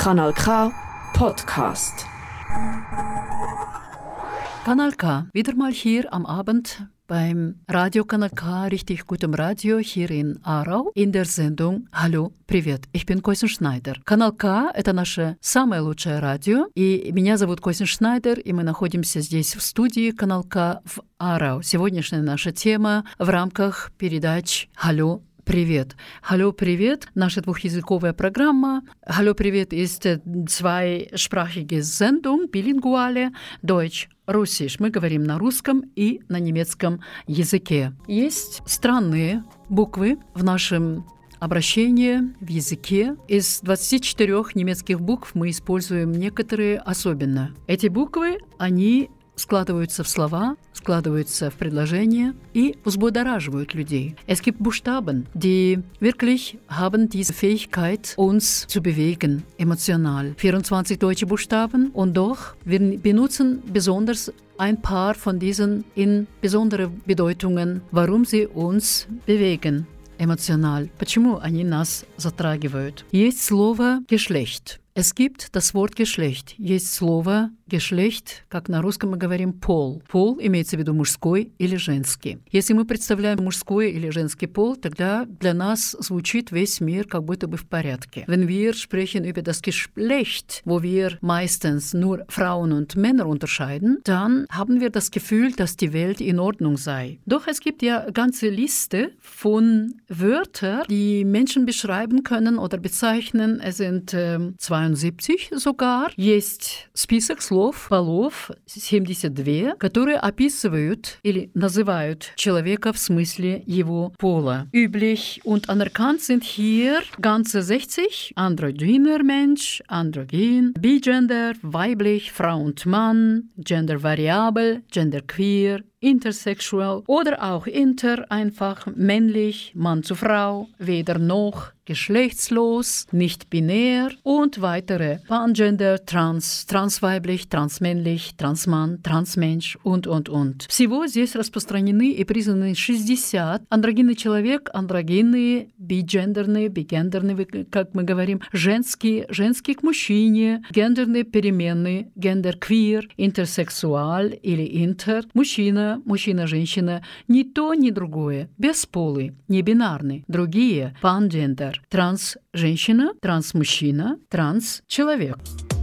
Kanal K Podcast. Kanal K, wieder mal hier am Abend beim Radio Kanal К, richtig gutem Radio hier in Aarau, in der Sendung «Hallo, привет, ich bin Костин Шнайдер». Канал К — это наше самое лучшее радио, и меня зовут Костин Шнайдер, и мы находимся здесь в студии Канал К в Aarau. Сегодняшняя наша тема в рамках передач «Hallo, Привет. Hallo, привет. Наша двухязыковая программа. Hallo, привет ist zweisprachige Sendung, bilinguale, Deutsch, Russisch. Мы говорим на русском и на немецком языке. Есть странные буквы в нашем обращении в языке. Из 24 немецких букв мы используем некоторые особенно. Эти буквы, они складываются в слова, складываются в предложения и взбудораживают людей. Es gibt Buchstaben, die wirklich haben diese Fähigkeit, uns zu bewegen, emotional. 24 deutsche Buchstaben und doch, wir benutzen besonders ein paar von diesen in besondere Bedeutungen, warum sie uns bewegen. Эмоциональ. Почему они нас затрагивают? Есть слово «Geschlecht». Es gibt das Wort Geschlecht. Есть слово Geschlecht, как на русском мы говорим пол. Пол имеется в виду мужской или женский. Если мы представляем мужской или женский пол, тогда для нас звучит весь мир как будто бы в порядке. Wenn wir sprechen über das Geschlecht, wo wir meistens nur Frauen und Männer unterscheiden, dann haben wir das Gefühl, dass die Welt in Ordnung sei. Doch es gibt ja eine ganze Liste von Wörtern, die Menschen beschreiben können oder bezeichnen. Es sind äh, 72 sogar. Есть список слов, слов, полов 72, которые описывают или называют человека в смысле его пола. Üblich und anerkannt sind hier ganze 60, androgyner Mensch, androgyn, bigender, weiblich, Frau und Mann, gendervariabel, genderqueer, intersexuell oder auch inter, einfach männlich, Mann zu Frau, weder noch, geschlechtslos, nicht binär und weitere Pangender, trans, transweiblich, transmännlich, transmann, transmensch und, und, und. Всего здесь распространены и признаны 60 андрогинный человек, андрогинные, бигендерные, бигендерные, как мы говорим, женские, женские к мужчине, гендерные переменные, гендер квир, интерсексуаль или интер, мужчина, мужчина-женщина, ни то, ни другое, бесполый, небинарный, другие, пангендер, транс-женщина, транс-мужчина, транс-человек. Мирного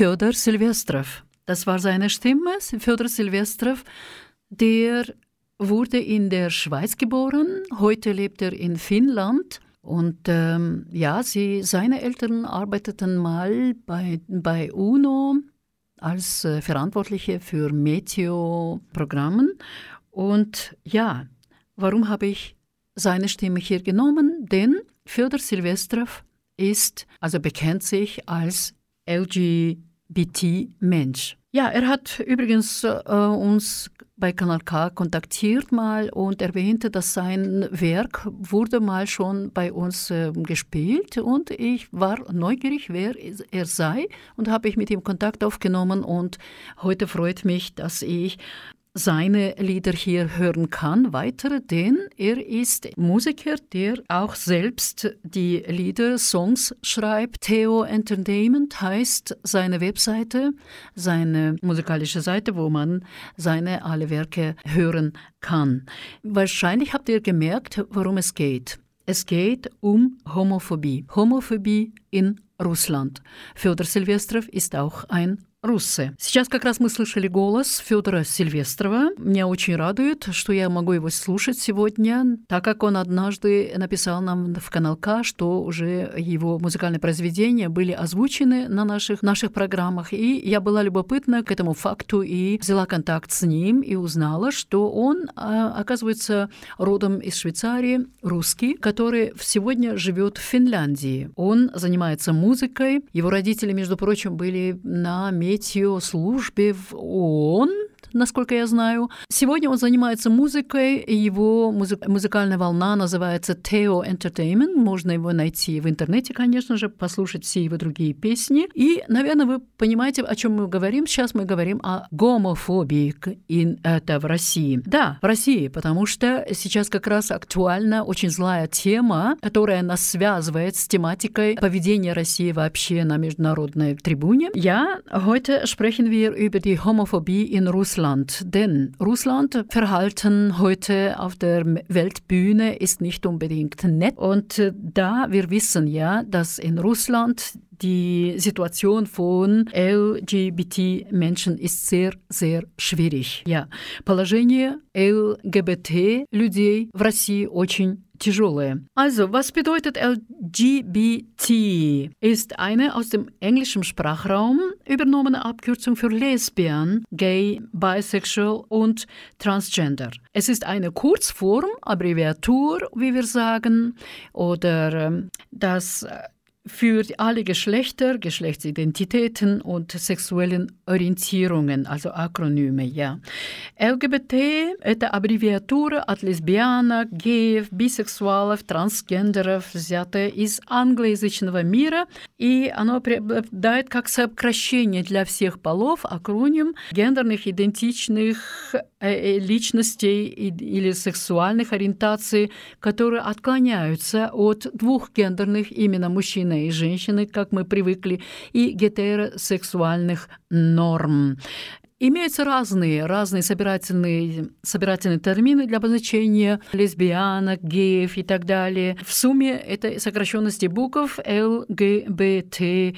Fyodor Silvestrov. Das war seine Stimme, Fyodor Silvestrov, der wurde in der Schweiz geboren, heute lebt er in Finnland. Und ähm, ja, sie, seine Eltern arbeiteten mal bei, bei UNO als äh, Verantwortliche für Meteo-Programmen. Und ja, warum habe ich seine Stimme hier genommen? Denn Fyodor Silvestrov ist, also bekennt sich als LGBT-Mensch. Ja, er hat übrigens äh, uns bei Kanal K kontaktiert mal und erwähnte, dass sein Werk wurde mal schon bei uns äh, gespielt und ich war neugierig, wer er sei und habe ich mit ihm Kontakt aufgenommen und heute freut mich, dass ich seine Lieder hier hören kann weitere, denn er ist Musiker, der auch selbst die Lieder, Songs schreibt. Theo Entertainment heißt seine Webseite, seine musikalische Seite, wo man seine alle Werke hören kann. Wahrscheinlich habt ihr gemerkt, worum es geht. Es geht um Homophobie. Homophobie in Russland. Fyodor Silvestrov ist auch ein Руссы. Сейчас как раз мы слышали голос Федора Сильвестрова. Меня очень радует, что я могу его слушать сегодня, так как он однажды написал нам в канал К, что уже его музыкальные произведения были озвучены на наших, наших программах. И я была любопытна к этому факту и взяла контакт с ним и узнала, что он, а, оказывается, родом из Швейцарии, русский, который сегодня живет в Финляндии. Он занимается музыкой. Его родители, между прочим, были на месте третью службе в ООН? Насколько я знаю. Сегодня он занимается музыкой, его музы- музыкальная волна называется Theo Entertainment. Можно его найти в интернете, конечно же, послушать все его другие песни. И, наверное, вы понимаете, о чем мы говорим. Сейчас мы говорим о гомофобии. Это в России. Да, в России, потому что сейчас как раз актуальна очень злая тема, которая нас связывает с тематикой поведения России вообще на международной трибуне. Ja, heute sprechen wir über die Homophobie in Russland. Denn Russland Verhalten heute auf der Weltbühne ist nicht unbedingt nett. Und äh, da wir wissen ja, dass in Russland die Situation von LGBT-Menschen ist sehr, sehr schwierig. Ja, положение LGBT-людей в России очень tiežulė. Also, was bedeutet LGBT? Ist eine aus dem englischen Sprachraum übernommene Abkürzung für Lesbian, Gay, Bisexual und Transgender. Es ist eine Kurzform, Abbreviatur, wie wir sagen, oder ähm, das äh, für alle Geschlechter, Geschlechtsidentitäten und sexuellen Ориентирungen, also Akronyme, ja. ЛГБТ – это аббревиатура от лесбиянок, геев, бисексуалов, трансгендеров, взятая из англоязычного мира, и оно обладает как сокращение для всех полов, акроним гендерных идентичных личностей или сексуальных ориентаций, которые отклоняются от двух гендерных, именно мужчины и женщины, как мы привыкли, и гетеросексуальных норм. Имеются разные, разные собирательные, собирательные термины для обозначения лесбиянок, геев и так далее. В сумме это сокращенности букв ЛГБТК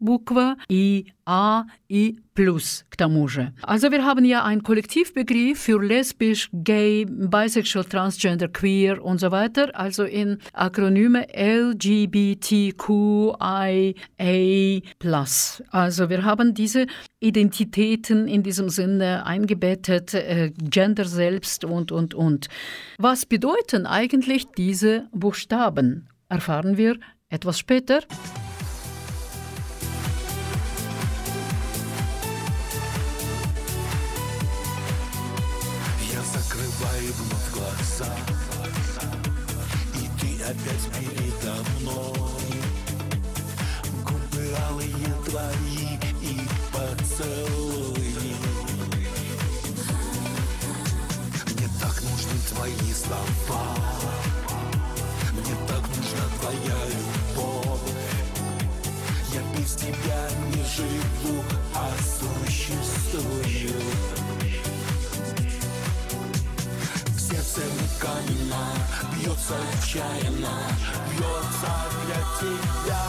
Bukwa, I, A, I plus k tomu же. Also wir haben ja einen Kollektivbegriff für lesbisch, gay, bisexual, transgender, queer und so weiter, also in Akronyme LGBTQIA+. Also wir haben diese Identitäten in diesem Sinne eingebettet, äh, Gender selbst und, und, und. Was bedeuten eigentlich diese Buchstaben? Erfahren wir etwas später. Глаза И ты опять передо мной. Губы алые твои и поцелуи Мне так нужны твои слова. Мне так нужна твоя любовь. Я без тебя не живу, Бьется отчаянно Бьется для тебя.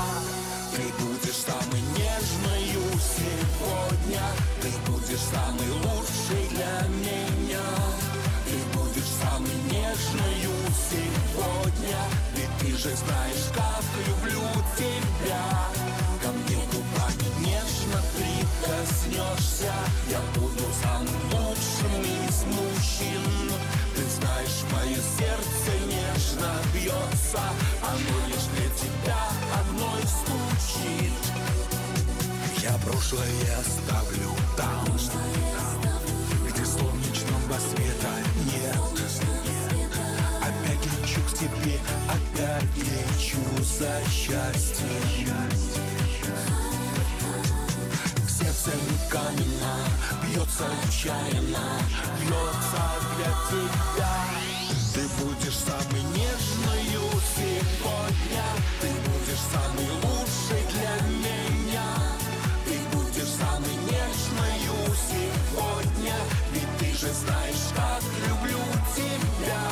Ты будешь самой нежной сегодня. Ты будешь самый лучший для меня. Ты будешь самой нежною сегодня. Ведь ты же знаешь, как люблю тебя. Ко мне губами нежно прикоснешься. Я буду самым лучшим из мужчин. Ты знаешь, мое сердце бьется Оно лишь для тебя одной стучит. Я прошлое оставлю там Где солнечного света нет. Опять лечу к тебе, опять лечу за счастьем Сердце каменно, бьется отчаянно, бьется для тебя. Ты будешь сегодня, ты будешь самой лучшей для меня. Ты будешь самой нежною сегодня, ведь ты же знаешь, как люблю тебя.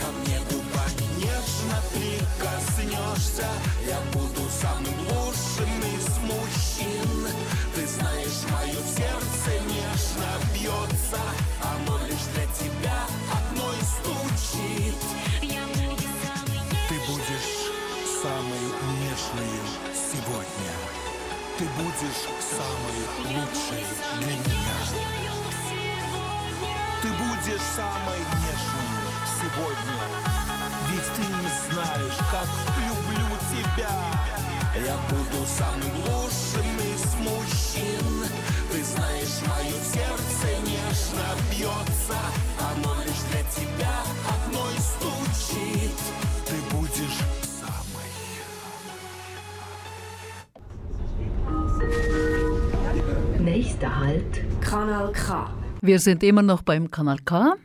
Ко мне губами нежно прикоснешься, я буду самым лучшим из мужчин. Ты знаешь, мое сердце нежно бьется, Будешь самой лучшей для меня. Ты будешь самой нежной сегодня. Ведь ты не знаешь, как люблю тебя. Я буду самым лучшим из мужчин. Ты знаешь, мое сердце нежно бьется. Оно лишь для тебя Nächster Halt, Kanal K. Wir sind immer noch beim Kanal K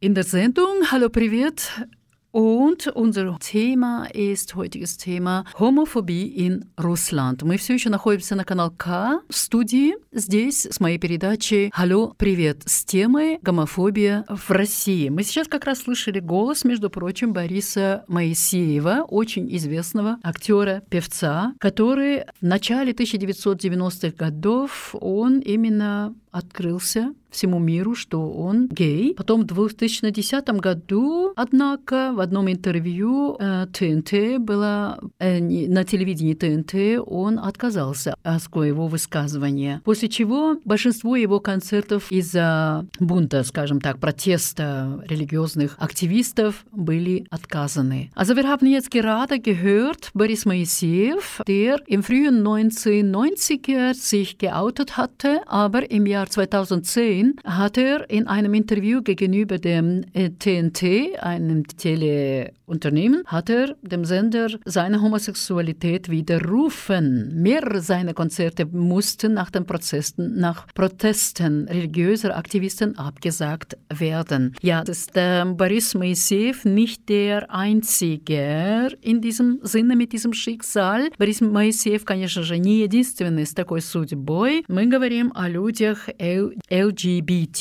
in der Sendung Hallo Privet. Und unser Thema ist heutiges Thema Homophobie in Русланд. Мы все еще находимся на канал К в студии здесь с моей передачей «Алло, привет» с темой «Гомофобия в России». Мы сейчас как раз слышали голос, между прочим, Бориса Моисеева, очень известного актера-певца, который в начале 1990-х годов он именно открылся всему миру, что он гей. Потом в 2010 году, однако, в одном интервью э, ТНТ было, э, на телевидении ТНТ он отказался от своего высказывания. После чего большинство его концертов из-за бунта, скажем так, протеста религиозных активистов были отказаны. Also wir haben jetzt gerade gehört, Boris Moiseev, der im frühen 1990er sich geoutet hatte, aber im Jahr 2010 hat er in einem Interview gegenüber dem TNT, einem Teleunternehmen, hat er dem Sender seine Homosexualität widerrufen. Mehrere seiner Konzerte mussten nach den Protesten, nach Protesten religiöser Aktivisten abgesagt werden. Ja, das ist äh, Boris Moiseev nicht der Einzige in diesem Sinne mit diesem Schicksal. Борис Моисеев, конечно же, не единственный с такой судьбой. Мы говорим о людях LGBTQIA+,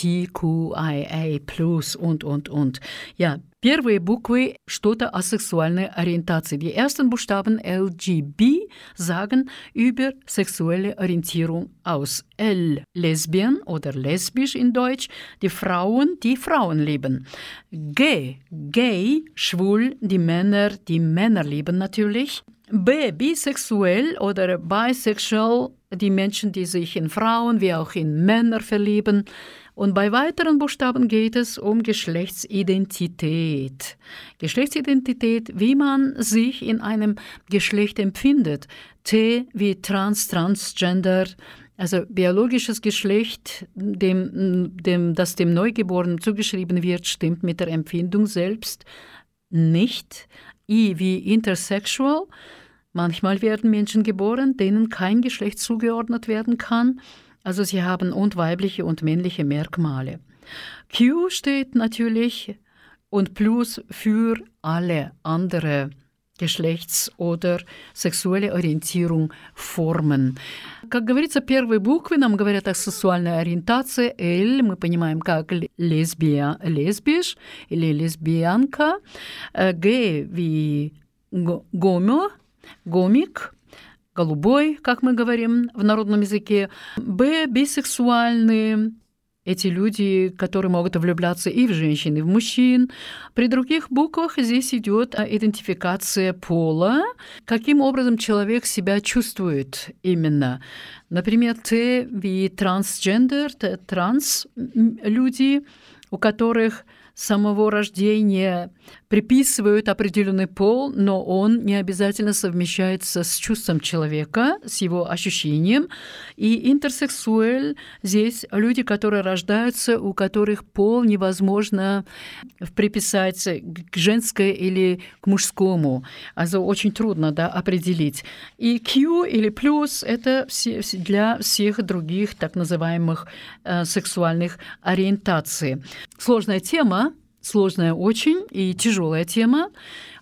und, und, und. Ja, Первые буквы что-то о сексуальной ориентации. Die ersten Buchstaben LGB sagen über sexuelle Orientierung aus. L, Lesbien oder lesbisch in Deutsch, die Frauen, die Frauen lieben. G, gay, schwul, die Männer, die Männer lieben natürlich. B, bisexuell oder bisexual, die Menschen, die sich in Frauen wie auch in Männer verlieben. Und bei weiteren Buchstaben geht es um Geschlechtsidentität. Geschlechtsidentität, wie man sich in einem Geschlecht empfindet. T wie trans, transgender, also biologisches Geschlecht, dem, dem, das dem Neugeborenen zugeschrieben wird, stimmt mit der Empfindung selbst nicht. I wie intersexual. Manchmal werden Menschen geboren, denen kein Geschlecht zugeordnet werden kann. Also sie haben und weibliche und männliche Merkmale. Q steht natürlich und Plus für alle andere Geschlechts- oder сексуальной ориентирung формен. Как говорится, первые буквы нам говорят о сексуальной ориентации. L мы понимаем как лесбия, лесбиш или лесбиянка. G wie гомо, гомик, голубой, как мы говорим в народном языке, б, бисексуальные, эти люди, которые могут влюбляться и в женщин, и в мужчин. При других буквах здесь идет а, идентификация пола, каким образом человек себя чувствует именно. Например, Т wie трансгендер, транс люди, у которых самого рождения приписывают определенный пол, но он не обязательно совмещается с чувством человека, с его ощущением. И интерсексуэль здесь люди, которые рождаются, у которых пол невозможно приписать к женской или к мужскому. Also очень трудно да, определить. И Q или плюс – это для всех других так называемых э, сексуальных ориентаций. Сложная тема, сложная очень и тяжелая тема,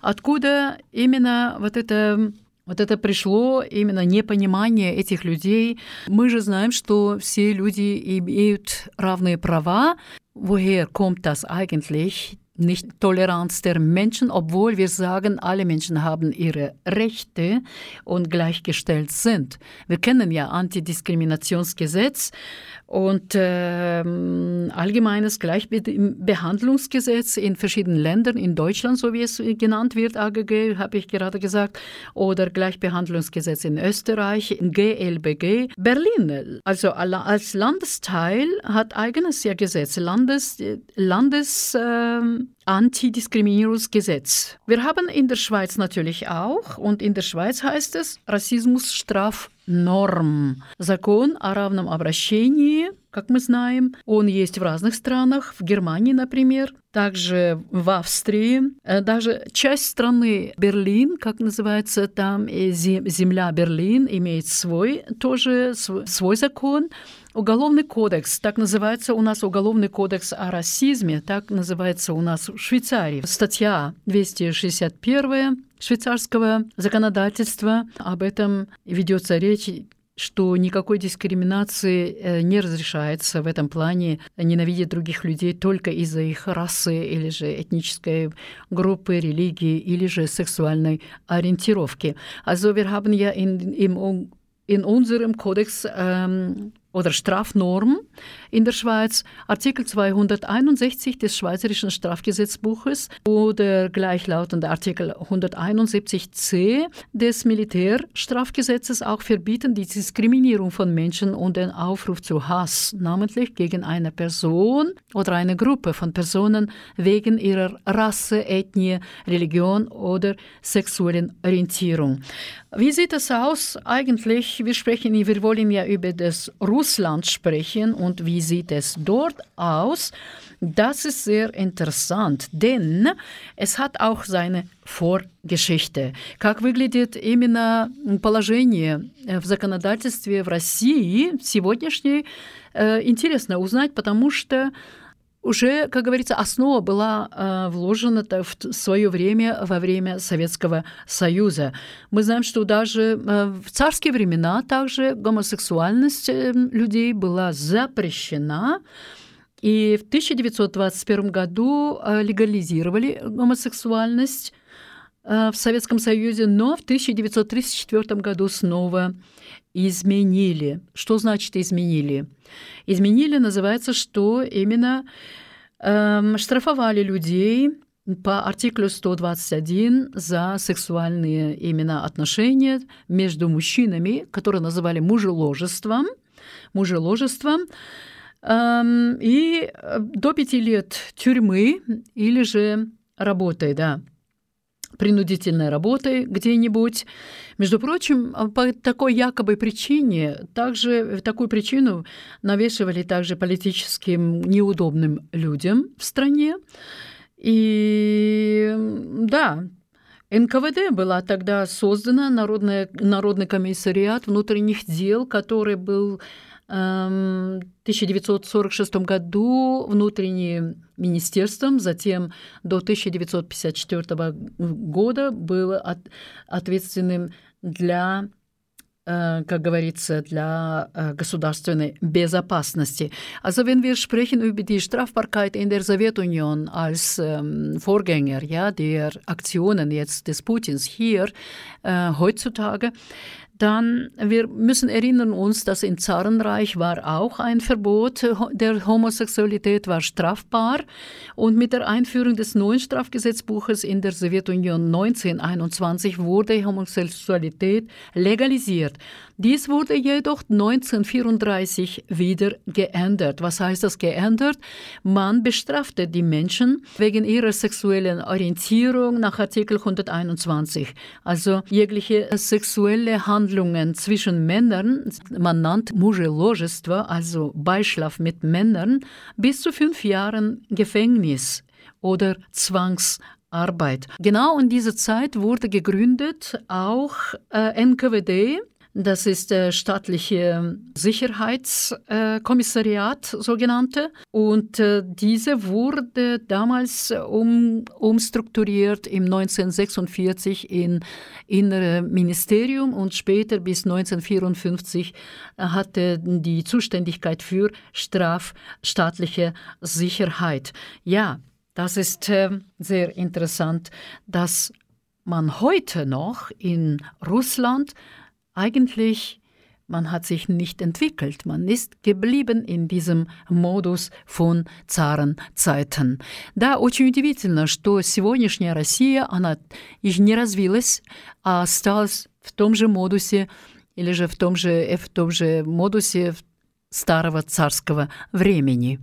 откуда именно вот это вот это пришло именно непонимание этих людей. Мы же знаем, что все люди имеют равные права. Woher kommt das eigentlich? nicht Toleranz der Menschen, obwohl wir sagen, alle Menschen haben ihre Rechte und gleichgestellt sind. Wir kennen ja Antidiskriminationsgesetz und äh, allgemeines Gleichbehandlungsgesetz in verschiedenen Ländern, in Deutschland, so wie es genannt wird, AGG, habe ich gerade gesagt, oder Gleichbehandlungsgesetz in Österreich, GLBG. Berlin, also als Landesteil, hat eigenes ja Gesetz, Landes, Landes äh, Antidiskriminierungsgesetz. Wir haben in der Schweiz natürlich auch und in der Schweiz heißt es Rassismusstrafnorm. Закон о равном обращении, как мы знаем, он есть в разных странах, в Германии, например, также в Австрии, даже часть страны Берлин, как называется там, земля Берлин имеет свой тоже свой закон, Уголовный кодекс, так называется у нас Уголовный кодекс о расизме, так называется у нас в Швейцарии. Статья 261 швейцарского законодательства. Об этом ведется речь что никакой дискриминации э, не разрешается в этом плане ненавидеть других людей только из-за их расы или же этнической группы, религии или же сексуальной ориентировки. Also wir haben ja in, im, in unserem Kodex ähm, oder Strafnorm in der Schweiz, Artikel 261 des Schweizerischen Strafgesetzbuches oder gleichlautende Artikel 171c des Militärstrafgesetzes auch verbieten die Diskriminierung von Menschen und den Aufruf zu Hass, namentlich gegen eine Person oder eine Gruppe von Personen wegen ihrer Rasse, Ethnie, Religion oder sexuellen Orientierung. Wie sieht es aus eigentlich? Wir sprechen, wir wollen ja über das Russland sprechen und wie sieht es dort aus? Das ist sehr interessant, denn es hat auch seine Vorgeschichte. Как выглядит именно положение в законодательстве в России сегодняшней, интересно узнать, потому что уже, как говорится, основа была э, вложена в свое время во время Советского Союза. Мы знаем, что даже э, в царские времена также гомосексуальность э, людей была запрещена. И в 1921 году легализировали гомосексуальность в Советском Союзе, но в 1934 году снова изменили. Что значит изменили? Изменили называется, что именно эм, штрафовали людей по артиклю 121 за сексуальные именно отношения между мужчинами, которые называли мужеложеством, мужеложеством, эм, и э, до пяти лет тюрьмы или же работой, да принудительной работой где-нибудь. Между прочим, по такой якобы причине, также такую причину навешивали также политическим неудобным людям в стране. И да, НКВД была тогда создана, Народный, Народный комиссариат внутренних дел, который был 1946 году внутренним министерством, затем до 1954 года был от, ответственным для как говорится, для gasudarственной Безопасности. Also wenn wir sprechen über die Strafbarkeit in der Sowjetunion als ähm, Vorgänger ja, der Aktionen jetzt des Putins hier äh, heutzutage, Dann, wir müssen erinnern uns, dass im Zarenreich war auch ein Verbot der Homosexualität war strafbar und mit der Einführung des neuen Strafgesetzbuches in der Sowjetunion 1921 wurde Homosexualität legalisiert. Dies wurde jedoch 1934 wieder geändert. Was heißt das geändert? Man bestrafte die Menschen wegen ihrer sexuellen Orientierung nach Artikel 121. Also jegliche sexuelle Handlungen zwischen Männern, man nannt Mujelogestvo, also Beischlaf mit Männern, bis zu fünf Jahren Gefängnis oder Zwangs Arbeit. Genau in dieser Zeit wurde gegründet auch äh, NKWD, das ist der staatliche Sicherheitskommissariat, äh, sogenannte. Und äh, diese wurde damals um, umstrukturiert im 1946 in Innere Ministerium und später bis 1954 äh, hatte die Zuständigkeit für strafstaatliche Sicherheit. Ja, das ist äh, sehr interessant, dass man heute noch in Russland eigentlich man hat sich nicht entwickelt, man ist geblieben in diesem Модус фон царенцайтен. Да, очень удивительно, что сегодняшняя Россия, она не развилась, а осталась в том же модусе или же в том же, в том же модусе старого царского времени.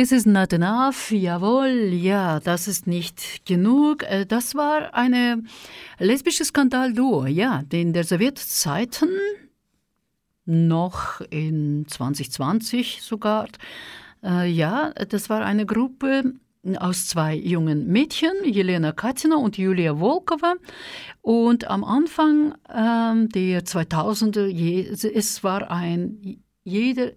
This is not enough, jawohl, ja, das ist nicht genug. Äh, das war eine lesbische Skandalduo, ja, in der Sowjetzeiten, noch in 2020 sogar. Äh, ja, das war eine Gruppe aus zwei jungen Mädchen, Jelena Katina und Julia Volkova. Und am Anfang ähm, der 2000er, es war ein jeder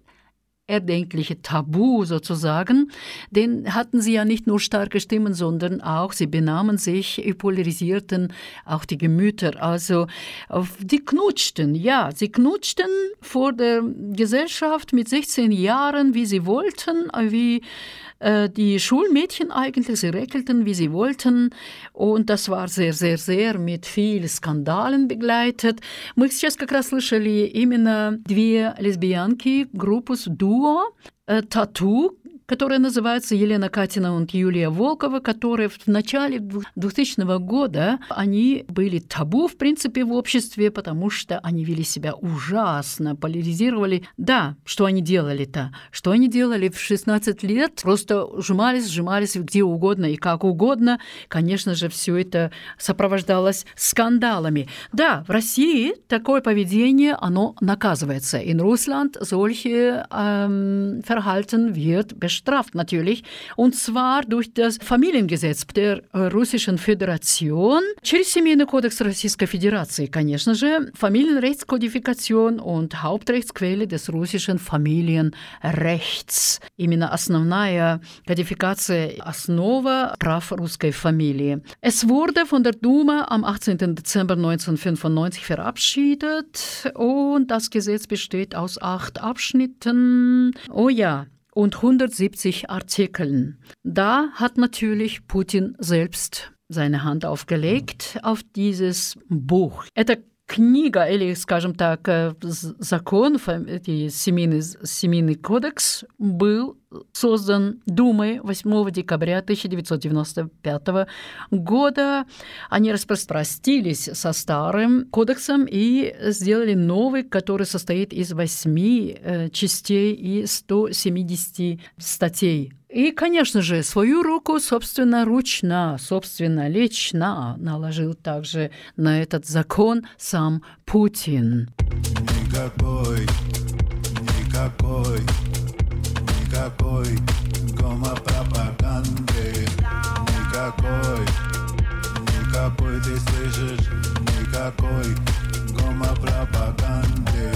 erdenkliche Tabu sozusagen, den hatten sie ja nicht nur starke Stimmen, sondern auch, sie benahmen sich, polarisierten auch die Gemüter. Also die knutschten, ja, sie knutschten vor der Gesellschaft mit 16 Jahren, wie sie wollten, wie die Schulmädchen eigentlich, sie reckelten, wie sie wollten. Und das war sehr, sehr, sehr mit vielen Скандален begleitet. Мы сейчас как раз слышали именно две лесбиянки, группу дуо, Тату, которая называется Елена Катина и Юлия Волкова, которые в начале 2000 года, они были табу, в принципе, в обществе, потому что они вели себя ужасно, поляризировали. Да, что они делали-то? Что они делали в 16 лет? Просто сжимались, сжимались где угодно и как угодно. Конечно же, все это сопровождалось скандалами. Да, в России такое поведение, оно наказывается. In Russland solche ähm, Verhalten wird bestraft natürlich, und zwar durch das Familiengesetz der Russischen Föderation, через Семейный кодекс Российской Федерации, конечно же, Familienrechtskodifikation und Hauptrechtsquelle des russischen Familienrechts. Именно основная кодификация, основа прав русской Familie. Es wurde von der Duma am 18. Dezember 1995 verabschiedet und das Gesetz besteht aus acht Abschnitten. Oh ja, und 170 Artikeln. Da hat natürlich Putin selbst seine Hand aufgelegt auf dieses Buch. Это книга, или, скажем так, закон, семейный, семейный кодекс был создан Думой 8 декабря 1995 года. Они распростились со старым кодексом и сделали новый, который состоит из 8 частей и 170 статей. И, конечно же, свою руку собственноручно, собственно, лично наложил также на этот закон сам Путин. Никакой, никакой никакой гомопропаганды Никакой, никакой, ты слышишь, никакой гомопропаганды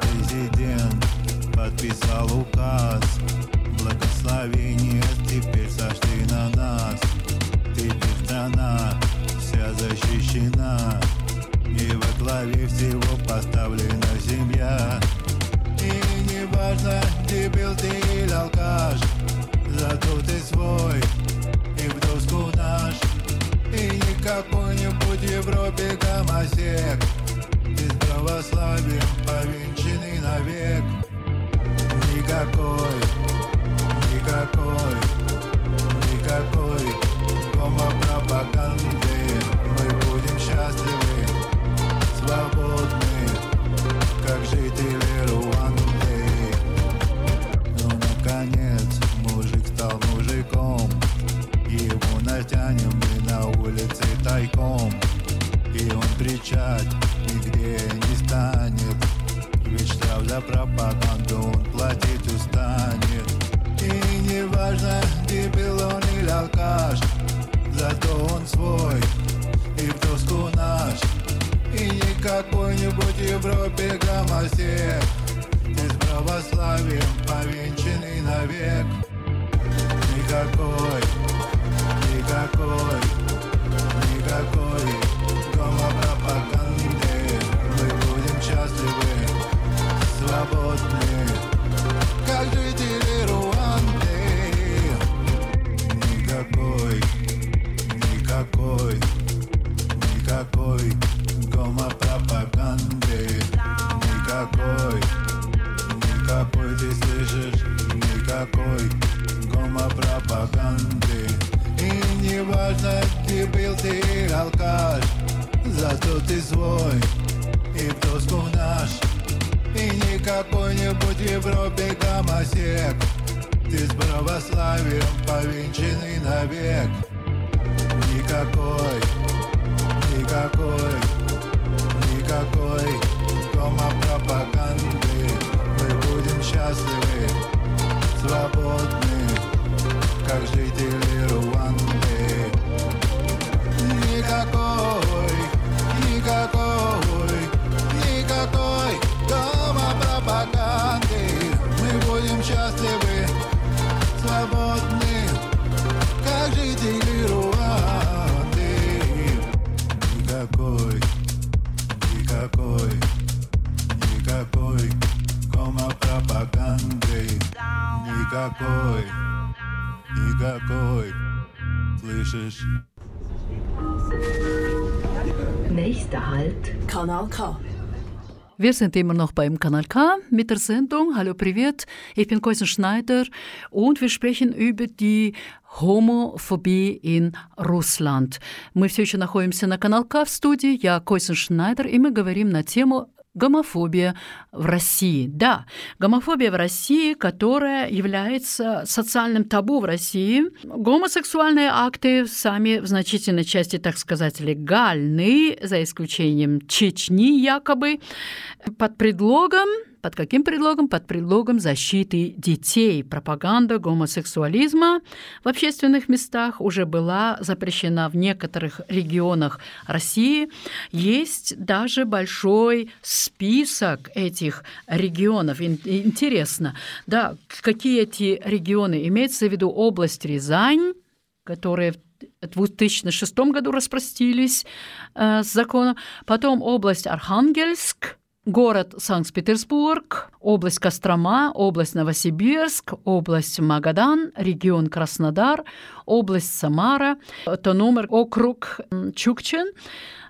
Президент подписал указ Благословение теперь сошли на нас. Теперь страна вся защищена И во главе всего поставлена алкаш Зато ты свой и в доску наш И не какой-нибудь Европе гомосек Ты с православием повенчанный навек. Никакой, никакой, никакой гомопропаганды Мы будем счастливы, Его натянем мы на улице тайком. И он кричать нигде не станет. Ведь штраф за пропаганду он платить устанет. И не важно, дебил он или алкаш Зато он свой и в доску наш. И не какой-нибудь Европе гомосек Ты с православием повенчанный навек. Никакой, никакой, никакой гомопропаганды Мы будем счастливы, свободны Как жители Руанды Никакой, никакой, никакой гомопропаганды Никакой никакой, ты слышишь, никакой гомопропаганды И не важно, ты был ты алкаш. Зато ты свой и в доску наш. И не какой-нибудь Европе гомосек. Ты с православием повенчанный навек. Никакой, никакой, никакой Кома пропаганды. Мы будем счастливы, свободны Как жители Никакой, никакой Слышишь? Nächster Halt, Kanal K. Wir sind immer noch beim Kanal K mit der Sendung Hallo Privet. Ich bin Koisen Schneider und wir sprechen über die Homophobie in Русланд. Мы все еще находимся на канал К в студии. Я Койсен Шнайдер, и мы говорим на тему гомофобия в России. Да, гомофобия в России, которая является социальным табу в России. Гомосексуальные акты сами в значительной части, так сказать, легальны, за исключением Чечни якобы, под предлогом под каким предлогом? Под предлогом защиты детей. Пропаганда гомосексуализма в общественных местах уже была запрещена в некоторых регионах России. Есть даже большой список этих регионов. Интересно, да, какие эти регионы? Имеется в виду область Рязань, которая в 2006 году распростились э, с законом. Потом область Архангельск, город Санкт-Петербург, область Кострома, область Новосибирск, область Магадан, регион Краснодар, область Самара, автономный округ Чукчен,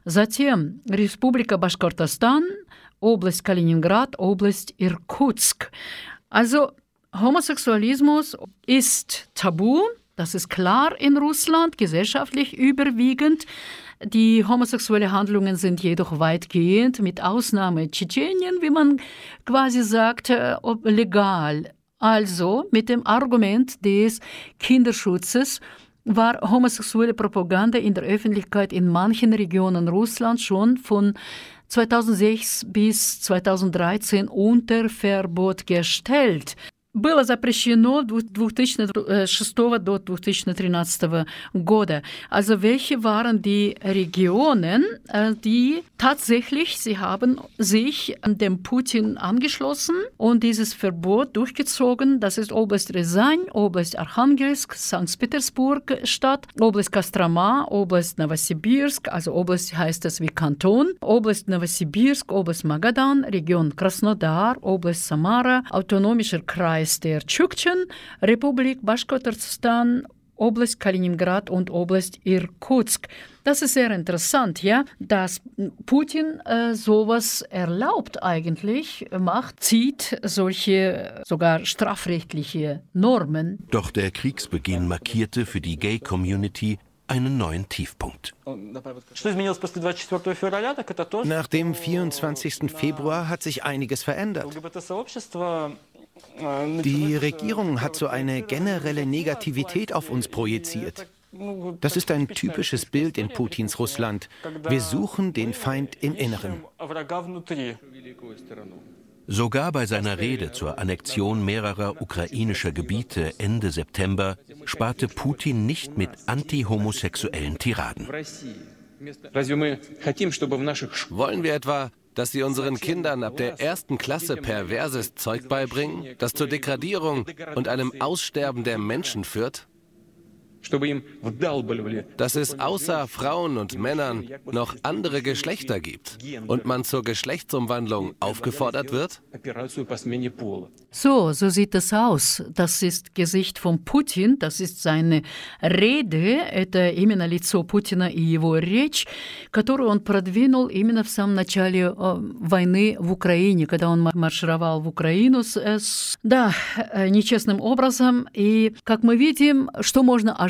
затем Республика Башкортостан, область Калининград, область Иркутск. Also Homosexualismus ist tabu, das ist klar in Russland, gesellschaftlich überwiegend. Die homosexuelle Handlungen sind jedoch weitgehend, mit Ausnahme Tschetschenien, wie man quasi sagt, legal. Also mit dem Argument des Kinderschutzes war homosexuelle Propaganda in der Öffentlichkeit in manchen Regionen Russlands schon von 2006 bis 2013 unter Verbot gestellt было запрещено 2006 до 2013 года. Also welche waren die Regionen, die tatsächlich, sie haben sich dem Putin angeschlossen und dieses Verbot durchgezogen. Das ist Oblast Rязань, Oblast Archangelsk, St. Petersburg Stadt, Oblast Kostroma, Oblast Novosibirsk, also Oblast heißt das wie Kanton, Oblast Novosibirsk, Oblast Magadan, Region Krasnodar, Oblast Samara, autonomischer Kreis der Tschukchen, Republik Baschkortostan, Oblast Kaliningrad und Oblast Irkutsk. Das ist sehr interessant, ja, dass Putin äh, sowas erlaubt eigentlich, macht, zieht solche sogar strafrechtliche Normen. Doch der Kriegsbeginn markierte für die Gay-Community einen neuen Tiefpunkt. Nach dem 24. Februar hat sich einiges verändert. Die Regierung hat so eine generelle Negativität auf uns projiziert. Das ist ein typisches Bild in Putins Russland. Wir suchen den Feind im Inneren. Sogar bei seiner Rede zur Annexion mehrerer ukrainischer Gebiete Ende September sparte Putin nicht mit antihomosexuellen Tiraden. Wollen wir etwa, dass sie unseren Kindern ab der ersten Klasse perverses Zeug beibringen, das zur Degradierung und einem Aussterben der Menschen führt? Dass es außer Frauen und Männern noch andere Geschlechter gibt und man zur Geschlechtsumwandlung aufgefordert wird? So, so sieht das aus. Das ist Gesicht von Putin, das ist seine Rede, это именно лицо Путина и его речь, которую он продвинул именно в самом начале войны в Украине, когда он маршировал в Украину с, с да, нечестным образом. И, как мы видим, что можно ожидать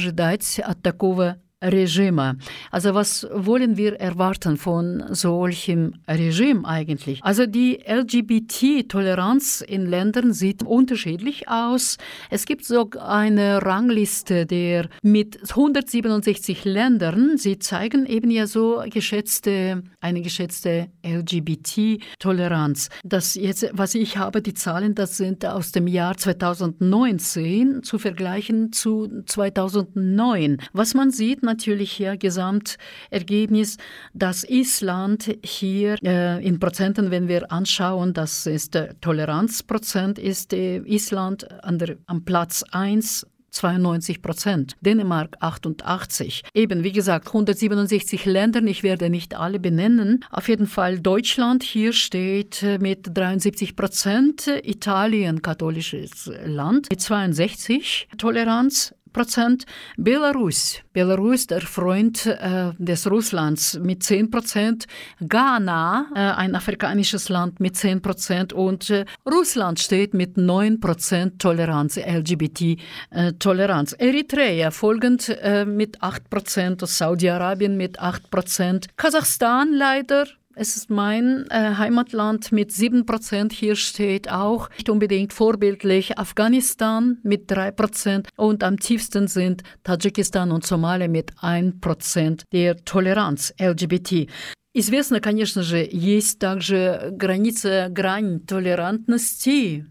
от такого Regime. Also was wollen wir erwarten von solchem Regime eigentlich? Also die LGBT-Toleranz in Ländern sieht unterschiedlich aus. Es gibt so eine Rangliste der mit 167 Ländern. Sie zeigen eben ja so geschätzte, eine geschätzte LGBT-Toleranz. Das jetzt, was ich habe, die Zahlen, das sind aus dem Jahr 2019 zu vergleichen zu 2009. Was man sieht, natürlich hier Gesamtergebnis, dass Island hier äh, in Prozenten, wenn wir anschauen, das ist der Toleranzprozent, ist äh, Island an der, am Platz 1 92 Prozent, Dänemark 88. Eben, wie gesagt, 167 Länder, ich werde nicht alle benennen. Auf jeden Fall Deutschland hier steht äh, mit 73 Prozent, Italien, katholisches Land, mit 62 Toleranz, Prozent. Belarus, Belarus, der Freund äh, des Russlands mit 10 Prozent. Ghana, äh, ein afrikanisches Land mit 10 Prozent. Und äh, Russland steht mit 9 Prozent Toleranz, LGBT-Toleranz. Äh, Eritrea folgend äh, mit 8 Prozent, Saudi-Arabien mit 8 Prozent. Kasachstan leider es ist mein äh, Heimatland mit 7%. Hier steht auch nicht unbedingt vorbildlich Afghanistan mit 3% und am tiefsten sind Tadschikistan und Somalia mit 1% der Toleranz LGBT. Известно, конечно же, есть также граница, грань толерантности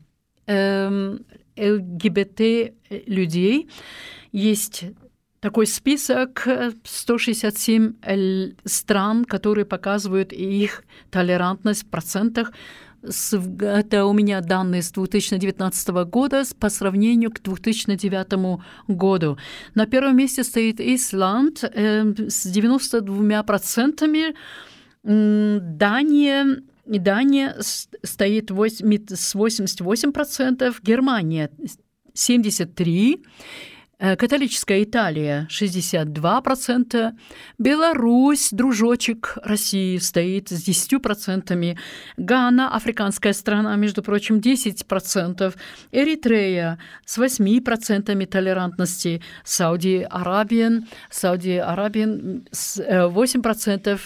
эм, ЛГБТ-людей. Есть такой список 167 э, стран, которые показывают их толерантность в процентах. Это у меня данные с 2019 года по сравнению к 2009 году. На первом месте стоит Исланд э, с 92 процентами. Дания Дания стоит 8, с 88 процентов, Германия 73 Э, католическая Италия 62%, Беларусь, дружочек России, стоит с 10%, Гана, африканская страна, между прочим, 10%, Эритрея с 8% толерантности, Сауди-Арабия, Сауди-Арабия 8%,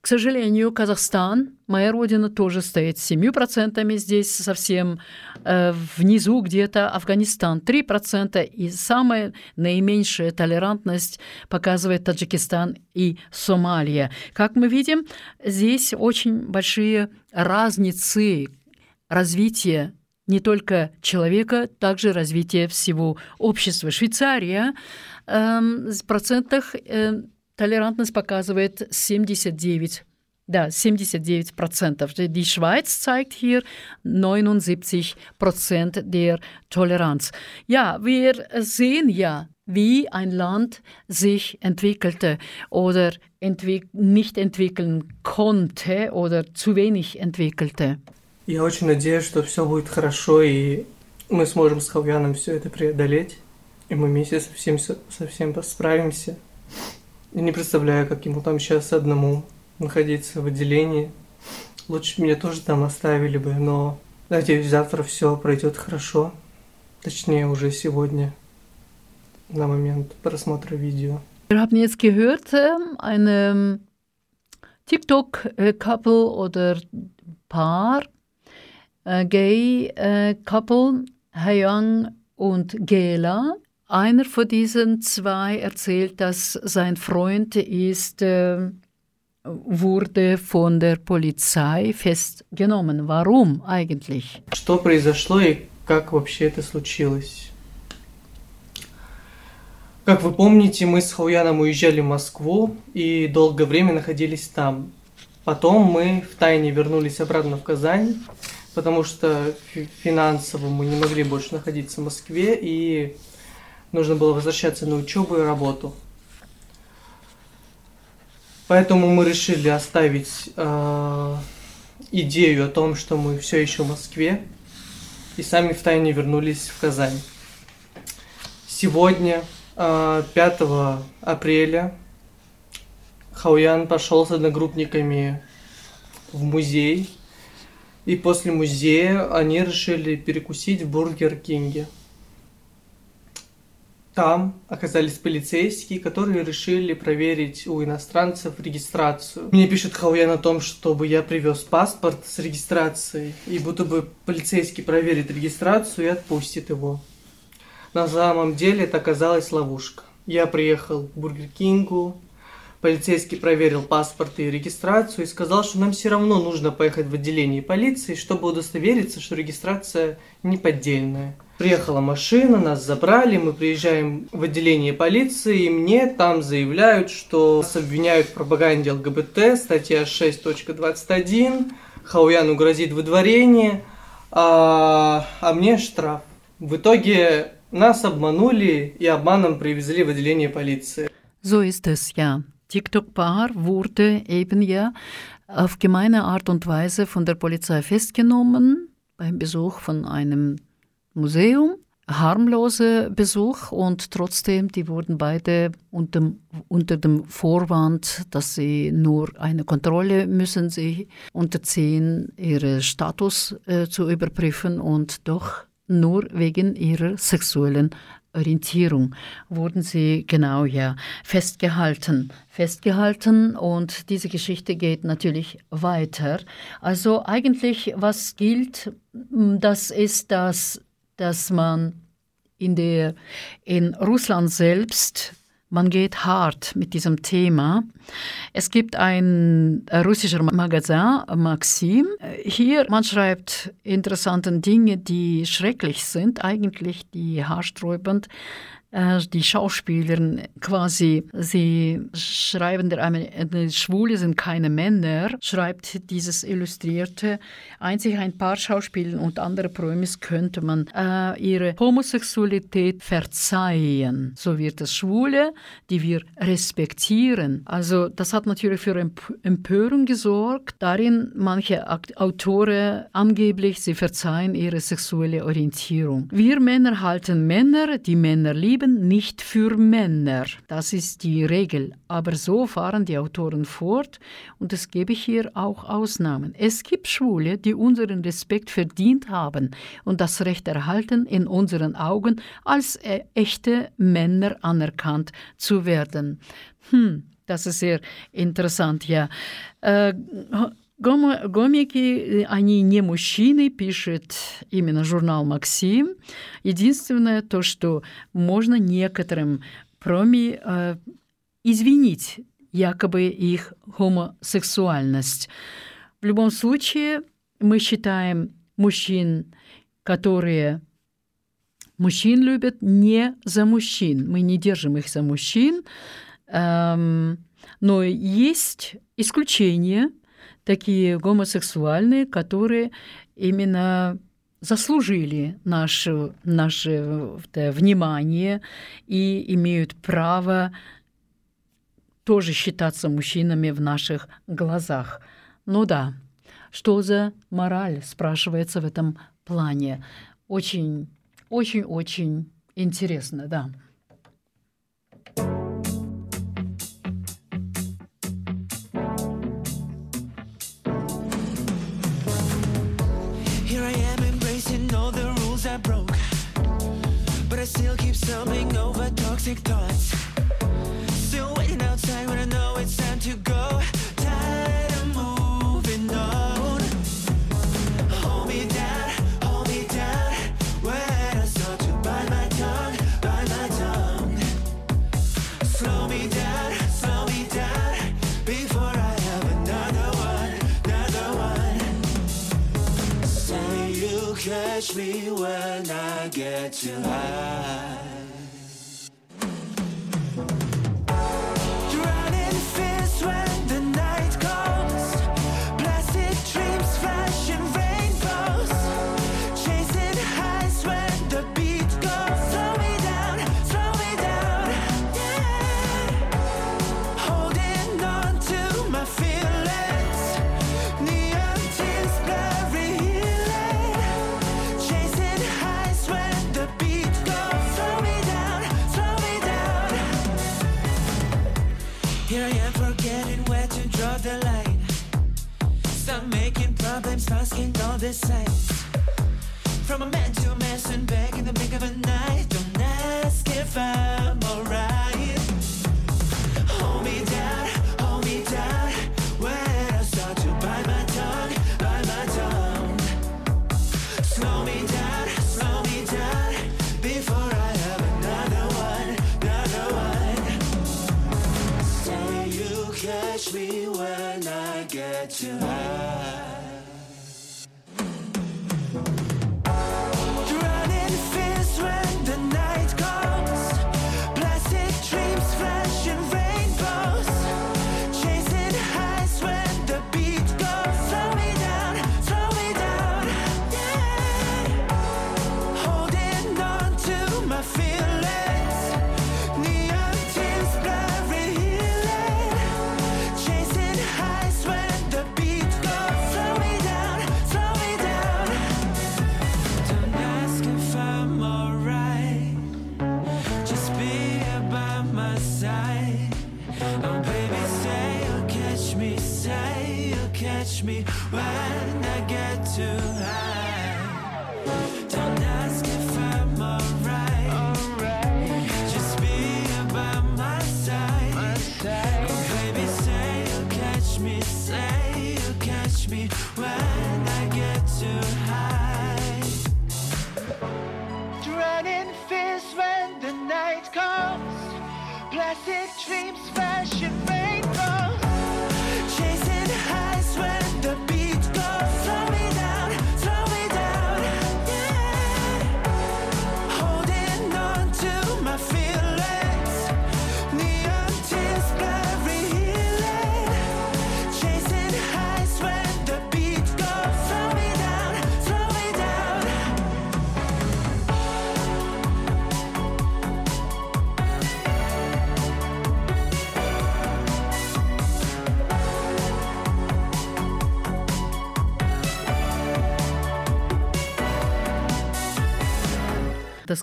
к сожалению, Казахстан, моя родина, тоже стоит с 7%, здесь совсем э, внизу где-то Афганистан 3%, и самая наименьшая толерантность показывает Таджикистан и Сомалия. Как мы видим, здесь очень большие разницы развития не только человека, также развитие всего общества. Швейцария э, в процентах э, Толерантность показывает 79 да, 79 Prozent. Die Schweiz zeigt hier 79 Prozent der Toleranz. Ja, wir sehen ja, wie ein Land sich entwickelte oder entwick nicht entwickeln konnte oder zu wenig entwickelte. Я очень надеюсь, что все будет хорошо и мы сможем с Хавьяном все это преодолеть, и мы вместе со всем, со всем справимся. Я не представляю, как ему там сейчас одному находиться в отделении. Лучше меня тоже там оставили бы, но надеюсь, завтра все пройдет хорошо. Точнее, уже сегодня, на момент просмотра видео. Wir haben jetzt gehört, eine TikTok-Couple oder Paar, Gay-Couple, Hayang und Gela, Einer von diesen zwei erzählt, dass sein Freund ist, äh, wurde von der Polizei festgenommen. Warum eigentlich? Что произошло и как вообще это случилось? Как вы помните, мы с Хауяном уезжали в Москву и долгое время находились там. Потом мы в тайне вернулись обратно в Казань, потому что финансово мы не могли больше находиться в Москве, и нужно было возвращаться на учебу и работу. Поэтому мы решили оставить э, идею о том, что мы все еще в Москве, и сами в тайне вернулись в Казань. Сегодня, э, 5 апреля, Хауян пошел с одногруппниками в музей, и после музея они решили перекусить в Бургер Кинге – там оказались полицейские, которые решили проверить у иностранцев регистрацию. Мне пишет Хауян о том, чтобы я привез паспорт с регистрацией, и будто бы полицейский проверит регистрацию и отпустит его. На самом деле это оказалась ловушка. Я приехал к Бургер Кингу, полицейский проверил паспорт и регистрацию и сказал, что нам все равно нужно поехать в отделение полиции, чтобы удостовериться, что регистрация не поддельная. Приехала машина, нас забрали, мы приезжаем в отделение полиции, и мне там заявляют, что нас обвиняют в пропаганде ЛГБТ, статья 6.21, Хауяну грозит выдворение, а, а мне штраф. В итоге нас обманули и обманом привезли в отделение полиции. So ist es, ja. TikTok-Paar wurde eben ja auf gemeine Art und Weise von der Polizei festgenommen beim Besuch von einem Museum. Harmloser Besuch und trotzdem, die wurden beide unter, unter dem Vorwand, dass sie nur eine Kontrolle müssen sie unterziehen, ihren Status äh, zu überprüfen und doch nur wegen ihrer sexuellen Orientierung wurden sie genau ja festgehalten. Festgehalten und diese Geschichte geht natürlich weiter. Also eigentlich, was gilt, das ist, dass, dass man in, der, in Russland selbst man geht hart mit diesem Thema. Es gibt ein russischer Magazin, Maxim. Hier, man schreibt interessante Dinge, die schrecklich sind, eigentlich, die haarsträubend äh, die Schauspielerin quasi, sie schreiben, der eine, Schwule sind keine Männer, schreibt dieses Illustrierte. Einzig ein paar Schauspieler und andere Promis könnte man äh, ihre Homosexualität verzeihen. So wird es Schwule, die wir respektieren. Also das hat natürlich für Empörung gesorgt, darin manche Autoren angeblich, sie verzeihen ihre sexuelle Orientierung. Wir Männer halten Männer, die Männer lieben, Leben nicht für Männer. Das ist die Regel. Aber so fahren die Autoren fort und es gebe hier auch Ausnahmen. Es gibt Schwule, die unseren Respekt verdient haben und das Recht erhalten, in unseren Augen als äh, echte Männer anerkannt zu werden. Hm, das ist sehr interessant, ja. Äh, Гомики, они не мужчины, пишет именно журнал «Максим». Единственное то, что можно некоторым проми э, извинить якобы их гомосексуальность. В любом случае, мы считаем мужчин, которые мужчин любят не за мужчин. Мы не держим их за мужчин. Эм, но есть исключения – такие гомосексуальные, которые именно заслужили наше, наше внимание и имеют право тоже считаться мужчинами в наших глазах. Ну да, что за мораль, спрашивается в этом плане. Очень, очень, очень интересно, да. Still keep stumbling over toxic thoughts till I asking all the signs. From a man to a mess and back in the blink of a night. Don't ask if I'm alright.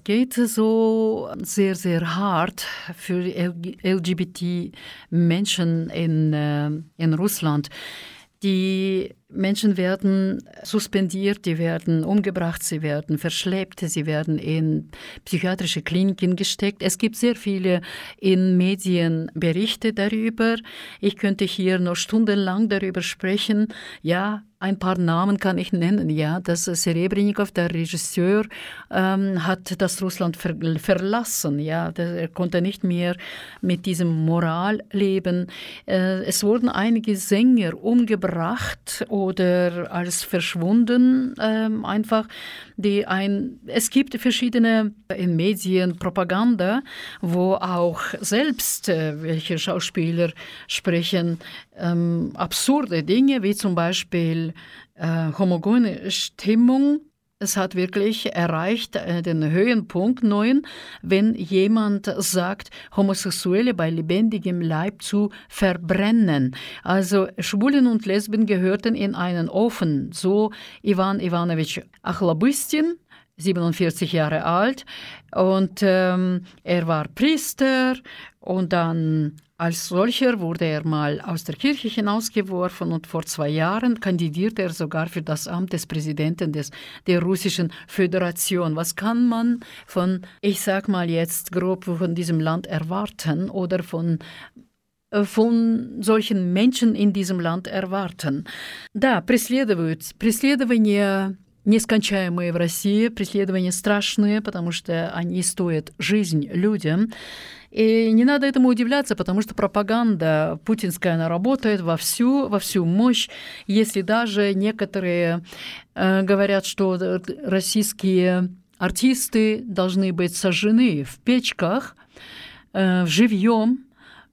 Geht so sehr, sehr hart für LGBT-Menschen in, äh, in Russland. Die Menschen werden suspendiert, die werden umgebracht, sie werden verschleppt, sie werden in psychiatrische Kliniken gesteckt. Es gibt sehr viele in Medien Berichte darüber. Ich könnte hier noch stundenlang darüber sprechen. Ja, ein paar Namen kann ich nennen. Ja, das Serebrennikov, der Regisseur, ähm, hat das Russland ver verlassen. Ja, er konnte nicht mehr mit diesem Moral leben. Äh, es wurden einige Sänger umgebracht oder als verschwunden ähm, einfach. Die ein, es gibt verschiedene in Medien Propaganda, wo auch selbst äh, welche Schauspieler sprechen ähm, absurde Dinge, wie zum Beispiel äh, homogene Stimmung. Es hat wirklich erreicht äh, den Höhenpunkt neun, wenn jemand sagt, Homosexuelle bei lebendigem Leib zu verbrennen. Also Schwulen und Lesben gehörten in einen Ofen. So Ivan Ivanovich Achlabystin, 47 Jahre alt, und ähm, er war Priester und dann als solcher wurde er mal aus der Kirche hinausgeworfen und vor zwei Jahren kandidierte er sogar für das Amt des Präsidenten des, der Russischen Föderation. Was kann man von, ich sag mal jetzt grob, von diesem Land erwarten oder von von solchen Menschen in diesem Land erwarten. Да, преследуют, преследование нескончаемые в России, преследования страшные, потому что они стоят жизнь людям. И не надо этому удивляться, потому что пропаганда путинская, она работает во всю, во всю мощь. Если даже некоторые э, говорят, что российские артисты должны быть сожжены в печках, э, живьем,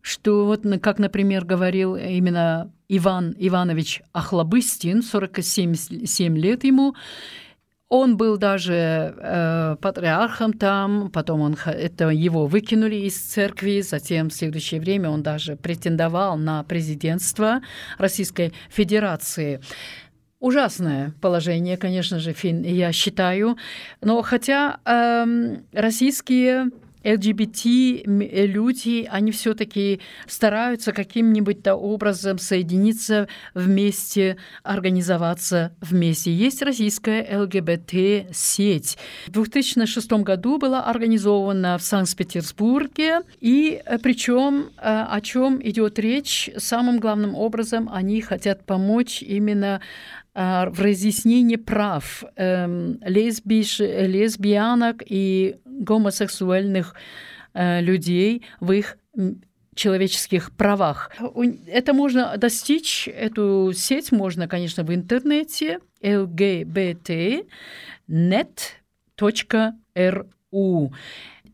что вот, как, например, говорил именно Иван Иванович Ахлобыстин, 47 7 лет ему, он был даже э, патриархом там, потом он, это его выкинули из церкви, затем в следующее время он даже претендовал на президентство Российской Федерации. Ужасное положение, конечно же, я считаю. Но хотя э, российские LGBT-люди, они все-таки стараются каким-нибудь-то образом соединиться вместе, организоваться вместе. Есть российская ЛГБТ-сеть. В 2006 году была организована в Санкт-Петербурге, и причем о чем идет речь, самым главным образом они хотят помочь именно в разъяснении прав э, лесбиш, лесбиянок и гомосексуальных э, людей в их человеческих правах. Это можно достичь, эту сеть можно, конечно, в интернете lgbtnet.ru.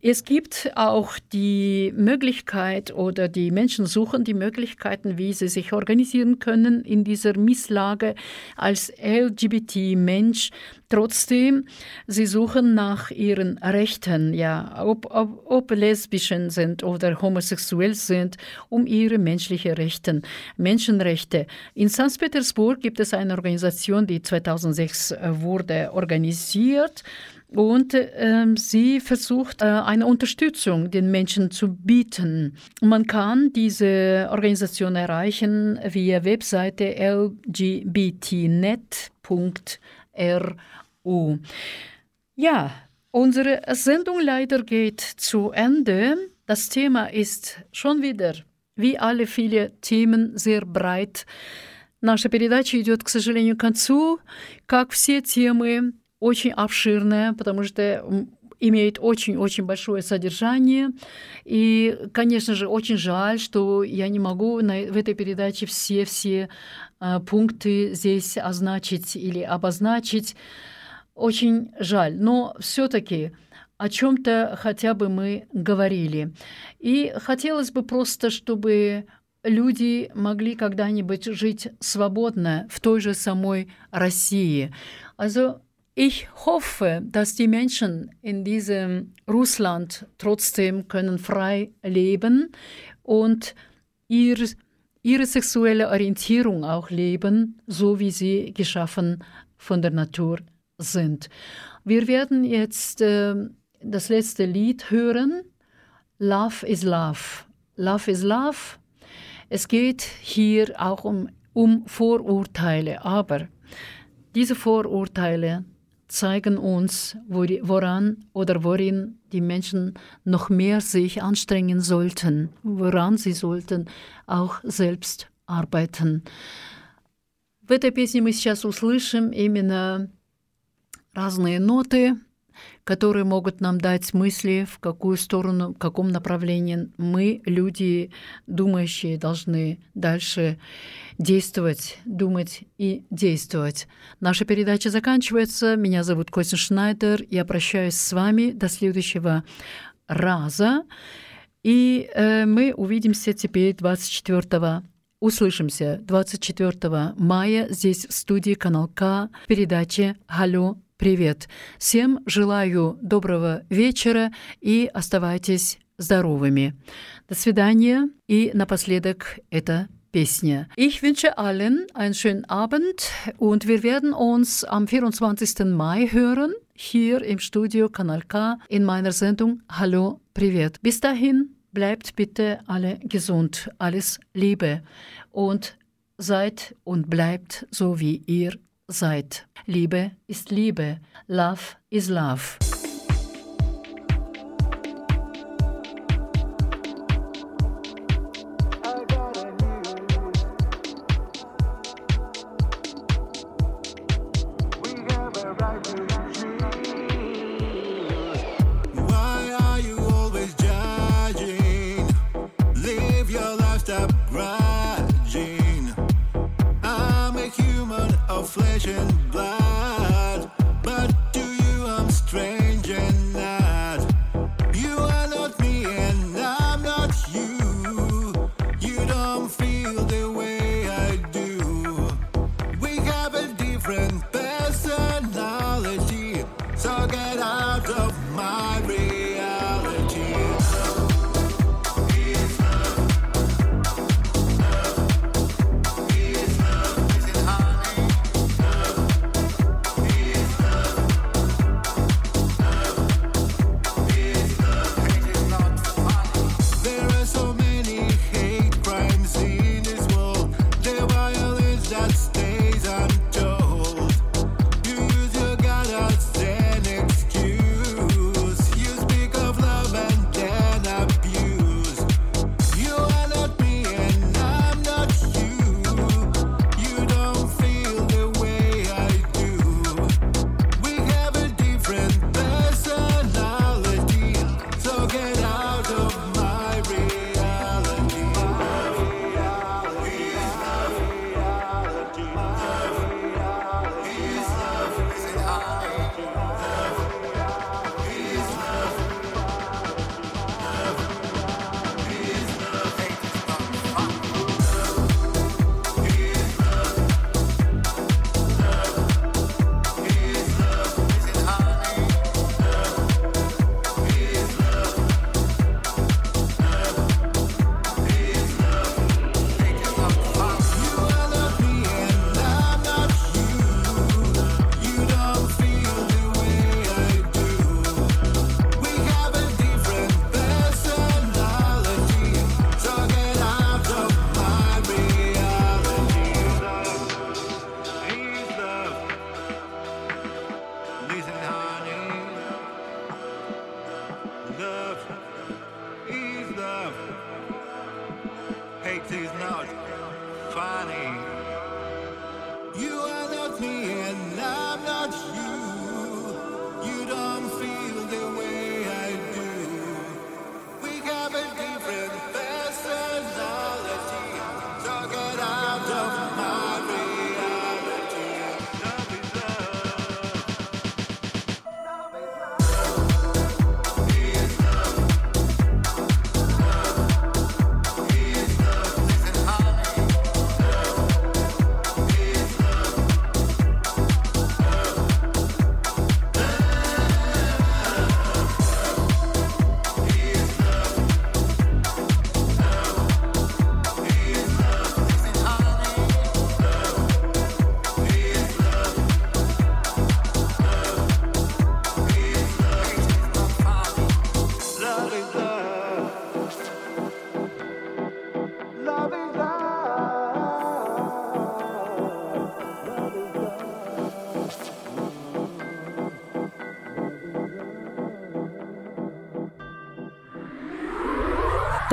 Es gibt auch die Möglichkeit oder die Menschen suchen die Möglichkeiten, wie sie sich organisieren können in dieser Misslage als LGBT-Mensch. Trotzdem, sie suchen nach ihren Rechten, ja, ob, ob, ob lesbischen sind oder homosexuell sind, um ihre menschlichen Rechte, Menschenrechte. In St. Petersburg gibt es eine Organisation, die 2006 wurde organisiert und ähm, sie versucht, äh, eine Unterstützung den Menschen zu bieten. Man kann diese Organisation erreichen via Webseite lgbtnet.ru. Ja, unsere Sendung leider geht zu Ende. Das Thema ist schon wieder, wie alle viele Themen, sehr breit. Наша передача идет, к сожалению, к концу. Как все темы, очень обширная, потому что имеет очень-очень большое содержание. И, конечно же, очень жаль, что я не могу на, в этой передаче все-все э, пункты здесь означить или обозначить. Очень жаль. Но все-таки о чем-то хотя бы мы говорили. И хотелось бы просто, чтобы люди могли когда-нибудь жить свободно в той же самой России. Also Ich hoffe, dass die Menschen in diesem Russland trotzdem können frei leben und ihr, ihre sexuelle Orientierung auch leben, so wie sie geschaffen von der Natur sind. Wir werden jetzt äh, das letzte Lied hören. Love is Love. Love is Love. Es geht hier auch um, um Vorurteile, aber diese Vorurteile zeigen uns, woran oder worin die Menschen noch mehr sich anstrengen sollten, woran sie sollten auch selbst arbeiten. В этой песне мы сейчас услышим именно разные ноты, которые могут нам дать мысли, в какую сторону, в каком направлении мы, люди думающие, должны дальше действовать, думать и действовать. Наша передача заканчивается. Меня зовут Костя Шнайдер. Я прощаюсь с вами до следующего раза. И э, мы увидимся теперь 24 Услышимся 24 мая здесь в студии Канал К в передаче «Алло, привет». Всем желаю доброго вечера и оставайтесь здоровыми. До свидания. И напоследок это Песня. Ich wünsche allen einen schönen Abend und wir werden uns am 24. Mai hören, hier im Studio Kanal K in meiner Sendung Hallo, Privet. Bis dahin bleibt bitte alle gesund, alles Liebe und seid und bleibt so wie ihr seid. Liebe ist Liebe, Love is Love. Why are attention.